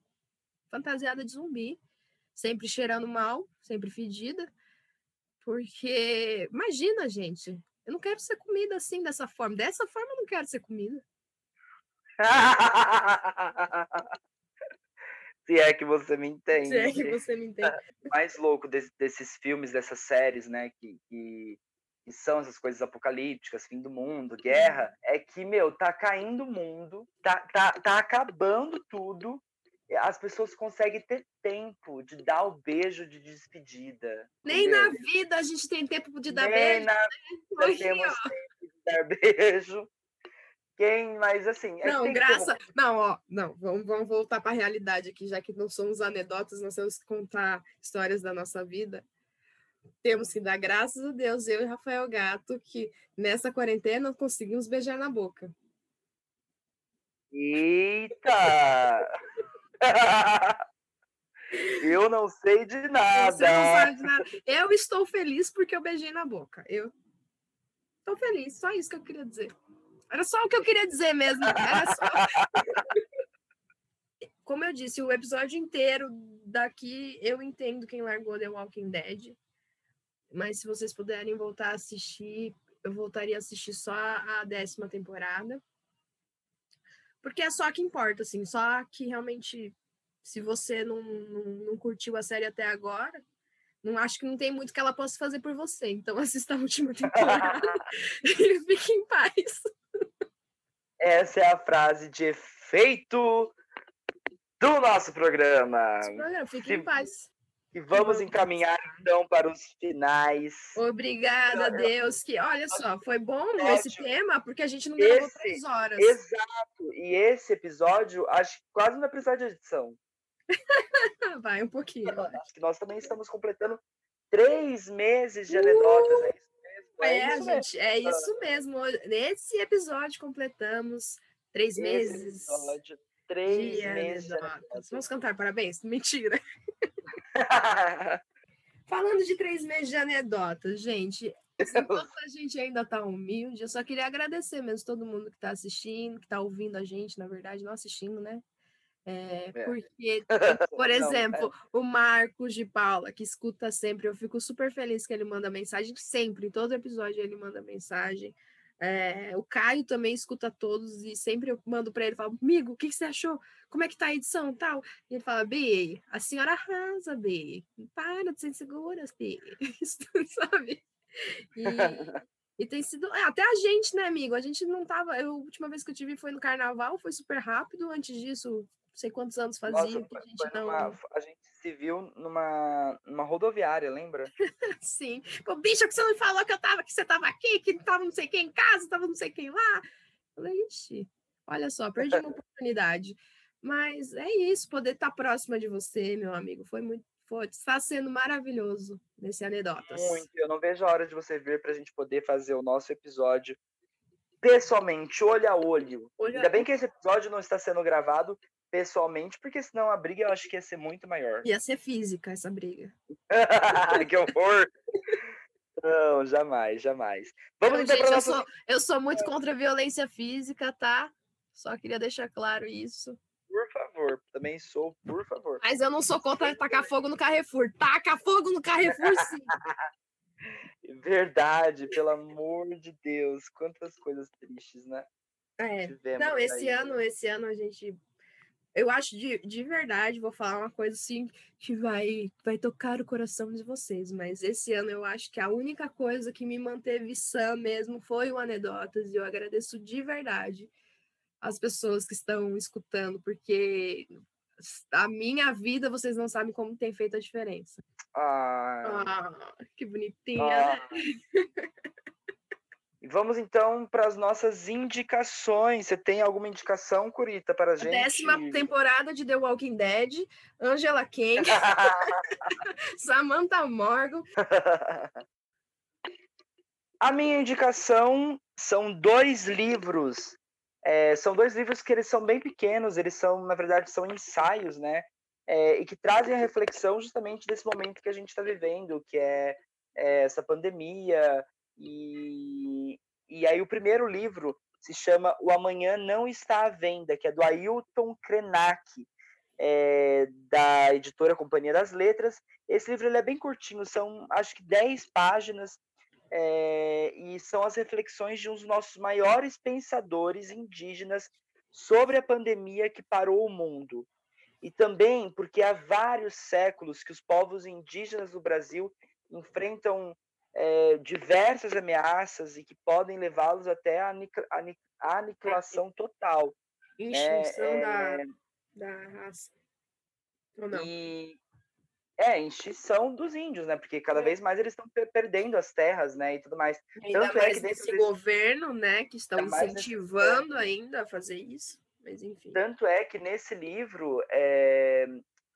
fantasiada de zumbi, sempre cheirando mal, sempre fedida. Porque, imagina, gente, eu não quero ser comida assim, dessa forma. Dessa forma eu não quero ser comida. Se é que você me entende. Se é que você me entende. O mais louco des- desses filmes, dessas séries, né? Que, que que são essas coisas apocalípticas, fim do mundo, guerra, é que, meu, tá caindo o mundo, tá, tá, tá acabando tudo, as pessoas conseguem ter tempo de dar o beijo de despedida. Nem entendeu? na vida a gente tem tempo de dar Nem beijo. Na vida né? temos tempo de dar beijo. Quem, mas assim. É não, graça. Como... Não, ó, não, vamos, vamos voltar para a realidade aqui, já que não somos anedotas, nós temos que contar histórias da nossa vida. Temos que dar graças a Deus, eu e Rafael Gato, que nessa quarentena conseguimos beijar na boca. Eita! eu não sei de nada. Você não sabe de nada. Eu estou feliz porque eu beijei na boca. Eu estou feliz, só isso que eu queria dizer. Era só o que eu queria dizer mesmo. Era só. Como eu disse, o episódio inteiro daqui eu entendo quem largou The Walking Dead. Mas se vocês puderem voltar a assistir, eu voltaria a assistir só a décima temporada. Porque é só que importa, assim, só que realmente, se você não, não, não curtiu a série até agora, não acho que não tem muito que ela possa fazer por você. Então assista a última temporada e fique em paz. Essa é a frase de efeito do nosso programa. Nosso programa fique em paz. E vamos encaminhar então para os finais. Obrigada, Deus. Que olha só, foi bom esse tema porque a gente não gravou esse, três horas. Exato. E esse episódio, acho que quase não precisa de edição. Vai um pouquinho. Acho que nós também estamos completando três meses de anedotas. Uh! É isso mesmo. É, é isso gente, mesmo. é isso mesmo. Nesse episódio completamos três esse meses. Episódio, três meses. Vamos cantar parabéns? Mentira. Falando de três meses de anedotas, gente, enquanto a gente ainda está humilde, eu só queria agradecer mesmo todo mundo que está assistindo, que está ouvindo a gente, na verdade, não assistindo, né? É, é. Porque, por exemplo, não, é. o Marcos de Paula, que escuta sempre, eu fico super feliz que ele manda mensagem, sempre, em todo episódio ele manda mensagem. É, o Caio também escuta todos e sempre eu mando para ele, falo, amigo, o que, que, você achou? Como é que tá a edição tal? E ele fala, B, a senhora arrasa, B. Para de ser insegura, B. sabe? E, e, tem sido. É, até a gente, né, amigo? A gente não tava. Eu, a última vez que eu tive foi no carnaval, foi super rápido. Antes disso, sei quantos anos fazia Nossa, que a gente não. Uma, a gente se viu numa, numa rodoviária, lembra? Sim. Pô, bicho, que você não falou que eu tava, que você tava aqui, que tava não sei quem em casa, tava não sei quem lá. falei, ixi, olha só, perdi uma oportunidade. Mas é isso, poder estar próxima de você, meu amigo, foi muito, foi, está sendo maravilhoso nesse Anedotas. Muito, eu não vejo a hora de você vir para a gente poder fazer o nosso episódio pessoalmente, olho a olho. olho Ainda bem que esse episódio não está sendo gravado, pessoalmente, porque senão a briga eu acho que ia ser muito maior. Ia ser física essa briga. que horror! Não, jamais, jamais. Vamos então, gente, eu, sou, eu sou muito contra a violência física, tá? Só queria deixar claro isso. Por favor, também sou, por favor. Mas eu não sou contra tacar fogo no Carrefour. Taca fogo no Carrefour, sim. Verdade, pelo amor de Deus. Quantas coisas tristes, né? É. não, esse aí, ano, né? esse ano a gente eu acho de, de verdade, vou falar uma coisa assim que vai, vai tocar o coração de vocês, mas esse ano eu acho que a única coisa que me manteve sã mesmo foi o Anedotas, e eu agradeço de verdade as pessoas que estão escutando, porque a minha vida vocês não sabem como tem feito a diferença. Ah, ah que bonitinha, né? ah. né? Vamos então para as nossas indicações. Você tem alguma indicação, Curita, para a gente? Décima temporada de The Walking Dead, Angela Kang, Samantha Morgan. a minha indicação são dois livros. É, são dois livros que eles são bem pequenos, eles são, na verdade, são ensaios, né? É, e que trazem a reflexão justamente desse momento que a gente está vivendo, que é, é essa pandemia, e, e aí o primeiro livro se chama O Amanhã Não Está à Venda, que é do Ailton Krenak, é, da editora Companhia das Letras. Esse livro é bem curtinho, são acho que 10 páginas, é, e são as reflexões de um dos nossos maiores pensadores indígenas sobre a pandemia que parou o mundo. E também porque há vários séculos que os povos indígenas do Brasil enfrentam é, diversas ameaças e que podem levá-los até a, a aniquilação total. Extinção é, da, é, da raça. Ou não? E, é, extinção dos índios, né? Porque cada é. vez mais eles estão perdendo as terras, né? E tudo mais. Ainda Tanto mais é que desse governo, né? Que estão incentivando ainda a fazer isso. Mas enfim. Tanto é que nesse livro, é,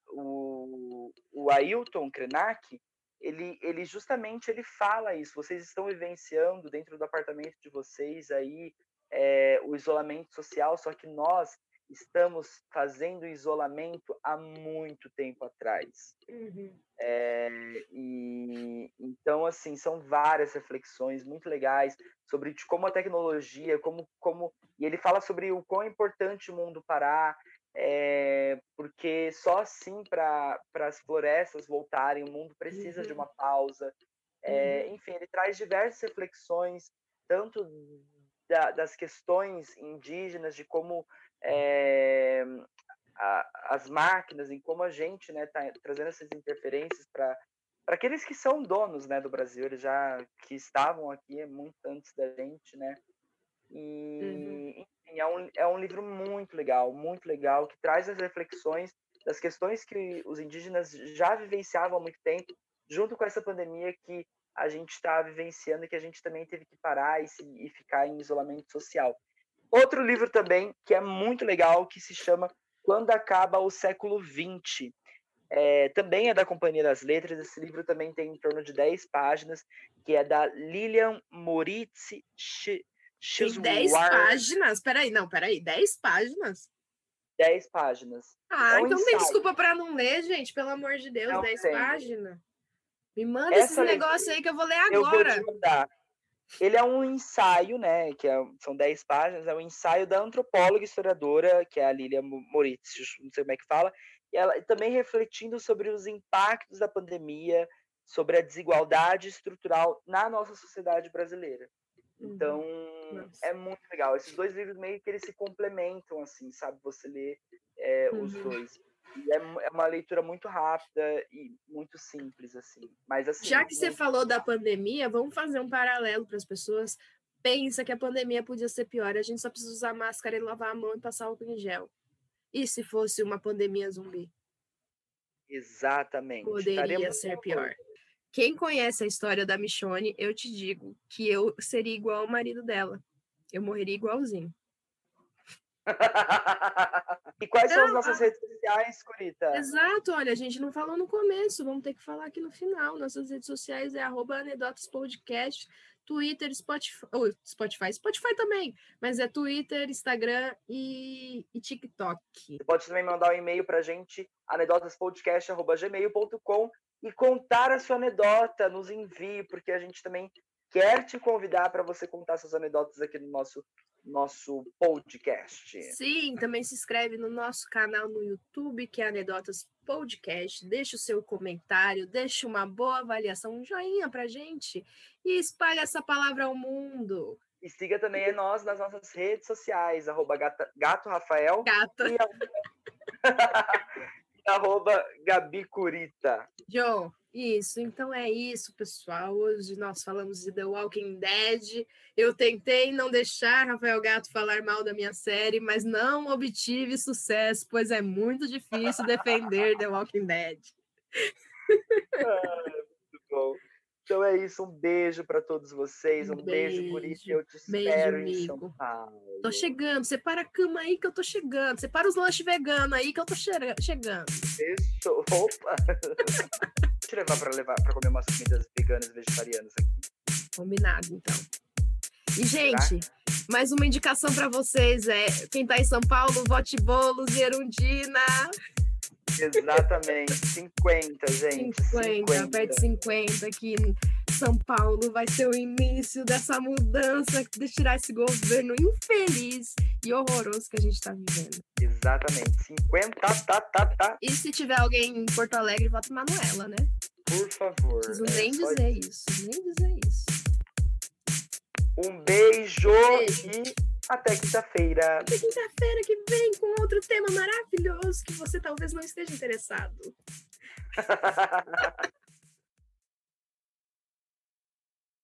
o, o Ailton Krenak, ele, ele justamente ele fala isso. Vocês estão vivenciando dentro do apartamento de vocês aí é, o isolamento social, só que nós estamos fazendo isolamento há muito tempo atrás. Uhum. É, e então assim são várias reflexões muito legais sobre como a tecnologia, como como e ele fala sobre o quão importante o mundo parar, é, porque só assim para as florestas voltarem o mundo precisa uhum. de uma pausa. É, uhum. Enfim, ele traz diversas reflexões tanto da, das questões indígenas de como é, a, as máquinas, em como a gente está né, tá trazendo essas interferências para para aqueles que são donos né, do Brasil, eles já que estavam aqui muito antes da gente, né? E uhum. É, um, é um livro muito legal, muito legal, que traz as reflexões das questões que os indígenas já vivenciavam há muito tempo, junto com essa pandemia que a gente está vivenciando e que a gente também teve que parar e, se, e ficar em isolamento social. Outro livro também que é muito legal, que se chama Quando Acaba o Século XX. É, também é da Companhia das Letras. Esse livro também tem em torno de 10 páginas, que é da Lilian Moritz Tem 10 páginas? Peraí, não, peraí. 10 páginas? 10 páginas. Ah, é um então ensaio. tem desculpa para não ler, gente, pelo amor de Deus, não 10 páginas. Me manda Essa esses negócios aí que eu vou ler agora. Eu vou te mandar. Ele é um ensaio, né? Que é, são 10 páginas, é um ensaio da antropóloga e historiadora, que é a Lilia Moritz, não sei como é que fala, e ela também refletindo sobre os impactos da pandemia, sobre a desigualdade estrutural na nossa sociedade brasileira. Então, uhum. é muito legal. Esses dois livros meio que eles se complementam, assim, sabe? Você lê é, uhum. os dois. É, é, uma leitura muito rápida e muito simples, assim. Mas assim. Já que você falou da pandemia, vamos fazer um paralelo para as pessoas. Pensa que a pandemia podia ser pior, a gente só precisa usar máscara e lavar a mão e passar álcool em gel. E se fosse uma pandemia zumbi? Exatamente. Poderia ser pior. Quem conhece a história da Michone, eu te digo que eu seria igual ao marido dela. Eu morreria igualzinho. e quais não, são as nossas redes sociais, Curita? Exato, olha, a gente não falou no começo, vamos ter que falar aqui no final. Nossas redes sociais é arroba anedotas podcast, Twitter, Spotify, Spotify, Spotify também, mas é Twitter, Instagram e, e TikTok. Você pode também mandar um e-mail para a gente, anedotaspodcast.gmail.com e contar a sua anedota, nos envie, porque a gente também quer te convidar para você contar suas anedotas aqui no nosso nosso podcast. Sim, também se inscreve no nosso canal no YouTube, que é Anedotas Podcast. Deixa o seu comentário, deixa uma boa avaliação, um joinha pra gente e espalhe essa palavra ao mundo. E siga também nós nas nossas redes sociais, arroba gato Rafael. Gato. E arroba Gabi Curita. João, isso, então é isso, pessoal. Hoje nós falamos de The Walking Dead. Eu tentei não deixar Rafael Gato falar mal da minha série, mas não obtive sucesso, pois é muito difícil defender The Walking Dead. Ah, muito bom. Então é isso, um beijo para todos vocês, um, beijo, beijo por isso, eu te beijo, espero amigo. em São Paulo. Tô chegando, separa a cama aí que eu tô chegando, separa os lanches veganos aí que eu tô che chegando. Fechou, opa! te levar para levar para comer umas comidas veganas vegetarianas aqui. Combinado, então. E, gente, mais uma indicação para vocês é quem tá em São Paulo, vote bolos e Erundina. Exatamente, 50, gente. 50, 50. perto de 50 aqui em São Paulo vai ser o início dessa mudança de tirar esse governo infeliz e horroroso que a gente está vivendo. Exatamente, 50, tá, tá, tá. E se tiver alguém em Porto Alegre, vota Manuela, né? Por favor. Preciso é, nem dizer isso, nem dizer isso. Um beijo, beijo. e até quinta-feira. Até quinta-feira que vem com outro tema maravilhoso que você talvez não esteja interessado.